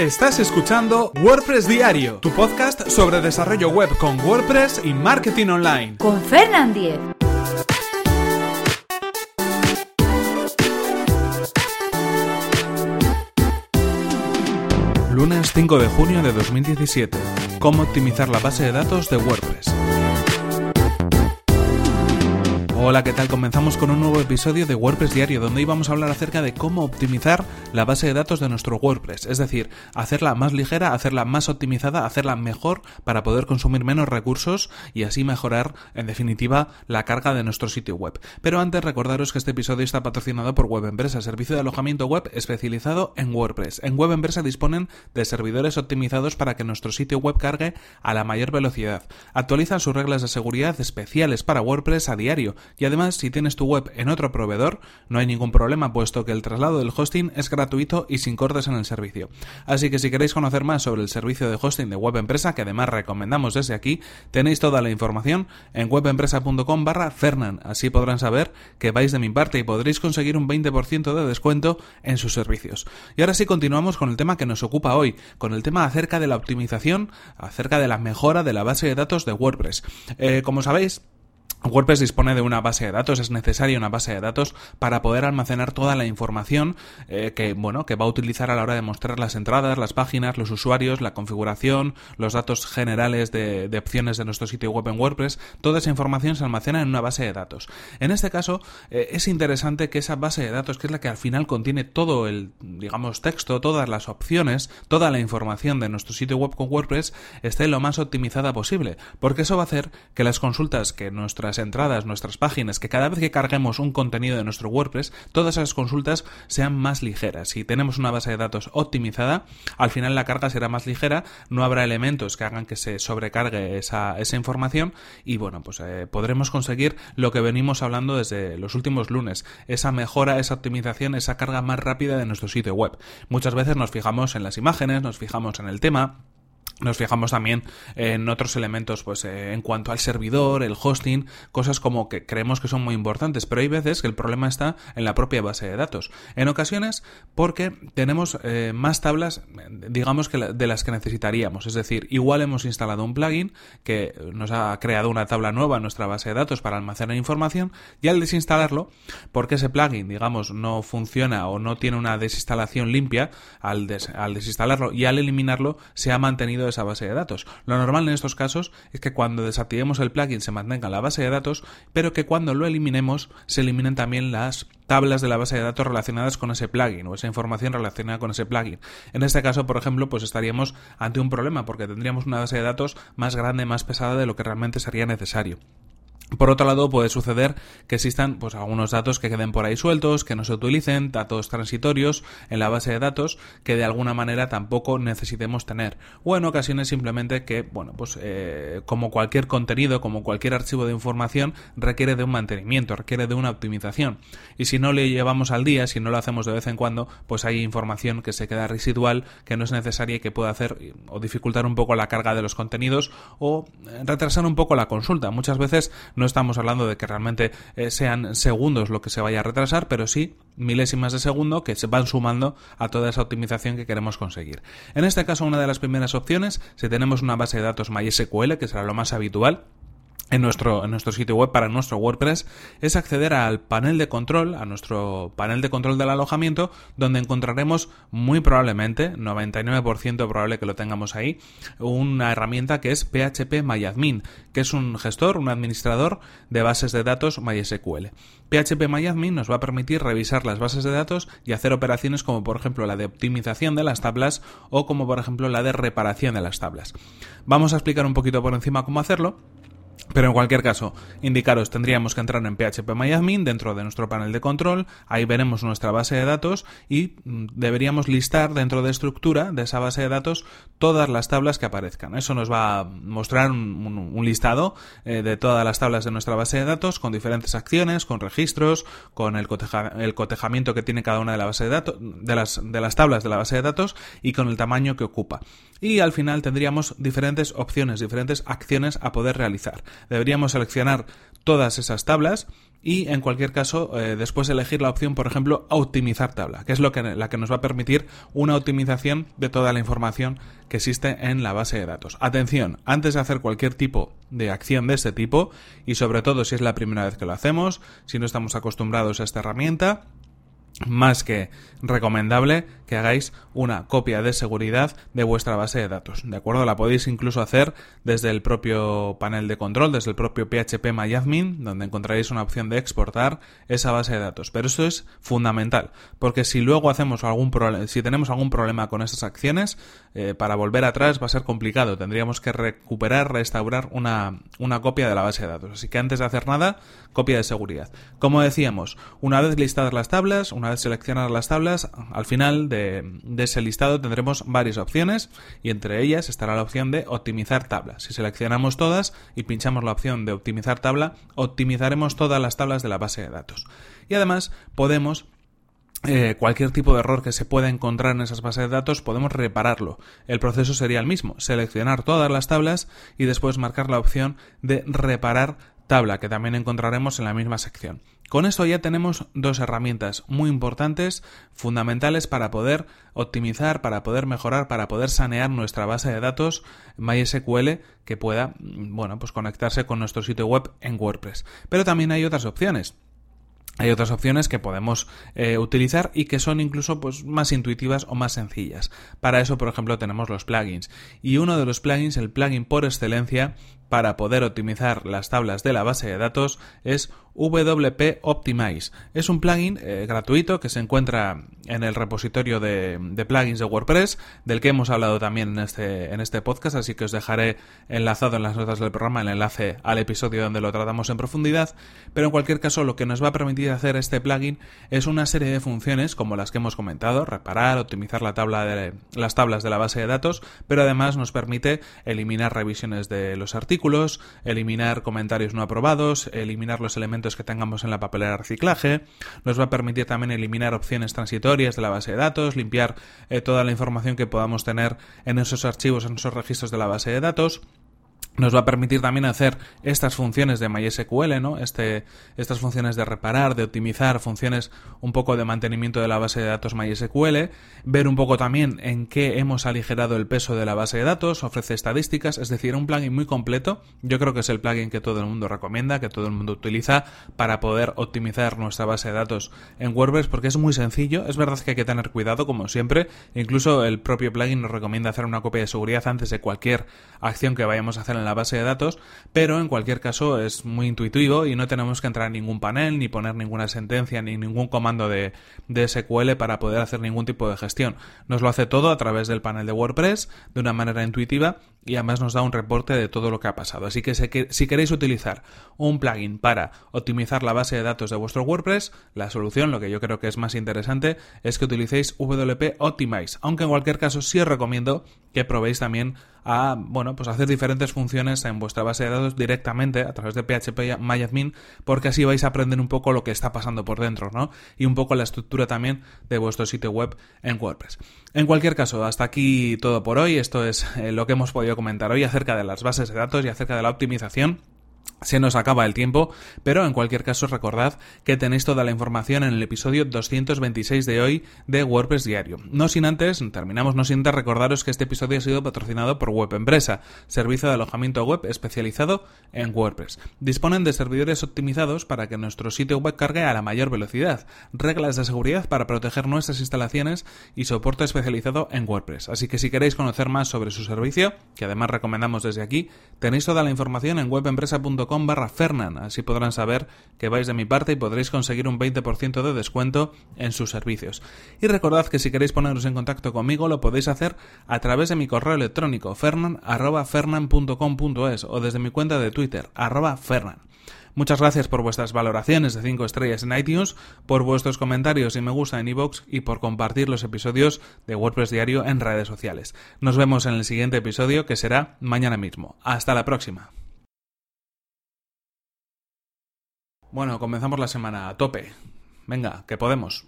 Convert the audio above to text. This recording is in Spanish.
Estás escuchando WordPress Diario, tu podcast sobre desarrollo web con WordPress y marketing online. Con Fernand Diez. Lunes 5 de junio de 2017. Cómo optimizar la base de datos de WordPress. Hola, ¿qué tal? Comenzamos con un nuevo episodio de WordPress Diario, donde íbamos a hablar acerca de cómo optimizar la base de datos de nuestro WordPress, es decir, hacerla más ligera, hacerla más optimizada, hacerla mejor para poder consumir menos recursos y así mejorar, en definitiva, la carga de nuestro sitio web. Pero antes recordaros que este episodio está patrocinado por Web Empresa, servicio de alojamiento web especializado en WordPress. En Web Empresa disponen de servidores optimizados para que nuestro sitio web cargue a la mayor velocidad. Actualizan sus reglas de seguridad especiales para WordPress a diario y además, si tienes tu web en otro proveedor, no hay ningún problema, puesto que el traslado del hosting es gratuito y sin cortes en el servicio. Así que si queréis conocer más sobre el servicio de hosting de Web Empresa, que además recomendamos desde aquí, tenéis toda la información en webempresa.com barra Fernan. Así podrán saber que vais de mi parte y podréis conseguir un 20% de descuento en sus servicios. Y ahora sí continuamos con el tema que nos ocupa hoy, con el tema acerca de la optimización, acerca de la mejora de la base de datos de WordPress. Eh, como sabéis, WordPress dispone de una base de datos, es necesaria una base de datos para poder almacenar toda la información eh, que, bueno, que va a utilizar a la hora de mostrar las entradas, las páginas, los usuarios, la configuración, los datos generales de, opciones de nuestro sitio web en WordPress. Toda esa información se almacena en una base de datos. En este caso, eh, es interesante que esa base de datos, que es la que al final contiene todo el, digamos, texto, todas las opciones, toda la información de nuestro sitio web con WordPress, esté lo más optimizada posible, porque eso va a hacer que las consultas que nuestra entradas, nuestras páginas, que cada vez que carguemos un contenido de nuestro WordPress, todas esas consultas sean más ligeras. Si tenemos una base de datos optimizada, al final la carga será más ligera, no habrá elementos que hagan que se sobrecargue esa, esa información y bueno, pues eh, podremos conseguir lo que venimos hablando desde los últimos lunes, esa mejora, esa optimización, esa carga más rápida de nuestro sitio web. Muchas veces nos fijamos en las imágenes, nos fijamos en el tema, nos fijamos también en otros elementos, pues eh, en cuanto al servidor, el hosting, cosas como que creemos que son muy importantes, pero hay veces que el problema está en la propia base de datos. En ocasiones, porque tenemos eh, más tablas, digamos que de las que necesitaríamos. Es decir, igual hemos instalado un plugin que nos ha creado una tabla nueva en nuestra base de datos para almacenar información y al desinstalarlo, porque ese plugin, digamos, no funciona o no tiene una desinstalación limpia, al, al desinstalarlo y al eliminarlo se ha mantenido esa base de datos. Lo normal en estos casos es que cuando desactivemos el plugin se mantenga la base de datos, pero que cuando lo eliminemos se eliminen también las tablas de la base de datos relacionadas con ese plugin o esa información relacionada con ese plugin. En este caso, por ejemplo, pues estaríamos ante un problema porque tendríamos una base de datos más grande, más pesada de lo que realmente sería necesario. Por otro lado, puede suceder que existan pues, algunos datos que queden por ahí sueltos, que no se utilicen, datos transitorios en la base de datos que de alguna manera tampoco necesitemos tener. O en ocasiones simplemente que, bueno, pues eh, como cualquier contenido, como cualquier archivo de información, requiere de un mantenimiento, requiere de una optimización. Y si no le llevamos al día, si no lo hacemos de vez en cuando, pues hay información que se queda residual, que no es necesaria y que puede hacer o dificultar un poco la carga de los contenidos o retrasar un poco la consulta. Muchas veces no estamos hablando de que realmente eh, sean segundos lo que se vaya a retrasar, pero sí milésimas de segundo que se van sumando a toda esa optimización que queremos conseguir. En este caso, una de las primeras opciones, si tenemos una base de datos MySQL, que será lo más habitual, en nuestro, en nuestro sitio web para nuestro WordPress es acceder al panel de control, a nuestro panel de control del alojamiento, donde encontraremos muy probablemente, 99% probable que lo tengamos ahí, una herramienta que es PHP MyAdmin, que es un gestor, un administrador de bases de datos MySQL. PHP MyAdmin nos va a permitir revisar las bases de datos y hacer operaciones como por ejemplo la de optimización de las tablas o como por ejemplo la de reparación de las tablas. Vamos a explicar un poquito por encima cómo hacerlo pero en cualquier caso, indicaros, tendríamos que entrar en phpMyAdmin dentro de nuestro panel de control, ahí veremos nuestra base de datos y mm, deberíamos listar dentro de estructura de esa base de datos todas las tablas que aparezcan. Eso nos va a mostrar un, listado eh, de todas las tablas de nuestra base de datos con diferentes acciones, con registros, con el, cotejamiento que tiene cada una de, la base de, datos, de, las, de las tablas de la base de datos y con el tamaño que ocupa. Y al final tendríamos diferentes opciones, diferentes acciones a poder realizar. Deberíamos seleccionar todas esas tablas y en cualquier caso eh, después elegir la opción por ejemplo optimizar tabla que es lo que la que nos va a permitir una optimización de toda la información que existe en la base de datos. Atención antes de hacer cualquier tipo de acción de este tipo y sobre todo si es la primera vez que lo hacemos si no estamos acostumbrados a esta herramienta más que recomendable que hagáis una copia de seguridad de vuestra base de datos. ¿De acuerdo? La podéis incluso hacer desde el propio panel de control, desde el propio PHP MyAdmin, donde encontraréis una opción de exportar esa base de datos. Pero eso es fundamental, porque si luego hacemos algún problema, si tenemos algún problema con esas acciones, eh, para volver atrás va a ser complicado. Tendríamos que recuperar, restaurar una, una copia de la base de datos. Así que antes de hacer nada, copia de seguridad. Como decíamos, una vez listadas las tablas, una vez seleccionadas las tablas, al final de, ese listado tendremos varias opciones y entre ellas estará la opción de optimizar tabla. Si seleccionamos todas y pinchamos la opción de optimizar tabla, optimizaremos todas las tablas de la base de datos. Y además podemos eh, cualquier tipo de error que se pueda encontrar en esas bases de datos podemos repararlo. El proceso sería el mismo, seleccionar todas las tablas y después marcar la opción de reparar tabla que también encontraremos en la misma sección. Con esto ya tenemos dos herramientas muy importantes, fundamentales para poder optimizar, para poder mejorar, para poder sanear nuestra base de datos MySQL que pueda, bueno, pues conectarse con nuestro sitio web en WordPress. Pero también hay otras opciones. Hay otras opciones que podemos eh, utilizar y que son incluso pues, más intuitivas o más sencillas. Para eso, por ejemplo, tenemos los plugins. Y uno de los plugins, el plugin por excelencia, para poder optimizar las tablas de la base de datos es WP Optimize. Es un plugin eh, gratuito que se encuentra en el repositorio de, plugins de WordPress, del que hemos hablado también en este, en este podcast, así que os dejaré enlazado en las notas del programa el enlace al episodio donde lo tratamos en profundidad. Pero en cualquier caso, lo que nos va a permitir hacer este plugin es una serie de funciones como las que hemos comentado, reparar, optimizar la tabla de, las tablas de la base de datos, pero además nos permite eliminar revisiones de los artículos eliminar comentarios no aprobados, eliminar los elementos que tengamos en la papelera de reciclaje, nos va a permitir también eliminar opciones transitorias de la base de datos, limpiar eh, toda la información que podamos tener en esos archivos, en esos registros de la base de datos nos va a permitir también hacer estas funciones de MySQL, ¿no? Este, estas funciones de reparar, de optimizar, funciones un poco de mantenimiento de la base de datos MySQL, ver un poco también en qué hemos aligerado el peso de la base de datos, ofrece estadísticas, es decir, un plugin muy completo. Yo creo que es el plugin que todo el mundo recomienda, que todo el mundo utiliza para poder optimizar nuestra base de datos en WordPress porque es muy sencillo. Es verdad que hay que tener cuidado, como siempre. Incluso el propio plugin nos recomienda hacer una copia de seguridad antes de cualquier acción que vayamos a hacer en la base de datos, pero en cualquier caso es muy intuitivo y no tenemos que entrar en ningún panel, ni poner ninguna sentencia, ni ningún comando de, de SQL para poder hacer ningún tipo de gestión. Nos lo hace todo a través del panel de WordPress de una manera intuitiva y además nos da un reporte de todo lo que ha pasado. Así que si queréis utilizar un plugin para optimizar la base de datos de vuestro WordPress, la solución, lo que yo creo que es más interesante, es que utilicéis WP Optimize. Aunque en cualquier caso sí os recomiendo que probéis también a bueno pues hacer diferentes funciones en vuestra base de datos directamente a través de PHP MyAdmin porque así vais a aprender un poco lo que está pasando por dentro ¿no? y un poco la estructura también de vuestro sitio web en WordPress en cualquier caso hasta aquí todo por hoy esto es eh, lo que hemos podido comentar hoy acerca de las bases de datos y acerca de la optimización se nos acaba el tiempo, pero en cualquier caso recordad que tenéis toda la información en el episodio 226 de hoy de WordPress Diario. No sin antes, terminamos no sin antes recordaros que este episodio ha sido patrocinado por Web Empresa, servicio de alojamiento web especializado en WordPress. Disponen de servidores optimizados para que nuestro sitio web cargue a la mayor velocidad, reglas de seguridad para proteger nuestras instalaciones y soporte especializado en WordPress. Así que si queréis conocer más sobre su servicio, que además recomendamos desde aquí, tenéis toda la información en webempresa.com Así podrán saber que vais de mi parte y podréis conseguir un 20% de descuento en sus servicios. Y recordad que si queréis poneros en contacto conmigo lo podéis hacer a través de mi correo electrónico fernan.fernan.com.es o desde mi cuenta de Twitter arroba fernan. Muchas gracias por vuestras valoraciones de 5 estrellas en iTunes, por vuestros comentarios y me gusta en iVoox y por compartir los episodios de WordPress Diario en redes sociales. Nos vemos en el siguiente episodio que será mañana mismo. Hasta la próxima. Bueno, comenzamos la semana a tope. Venga, que podemos.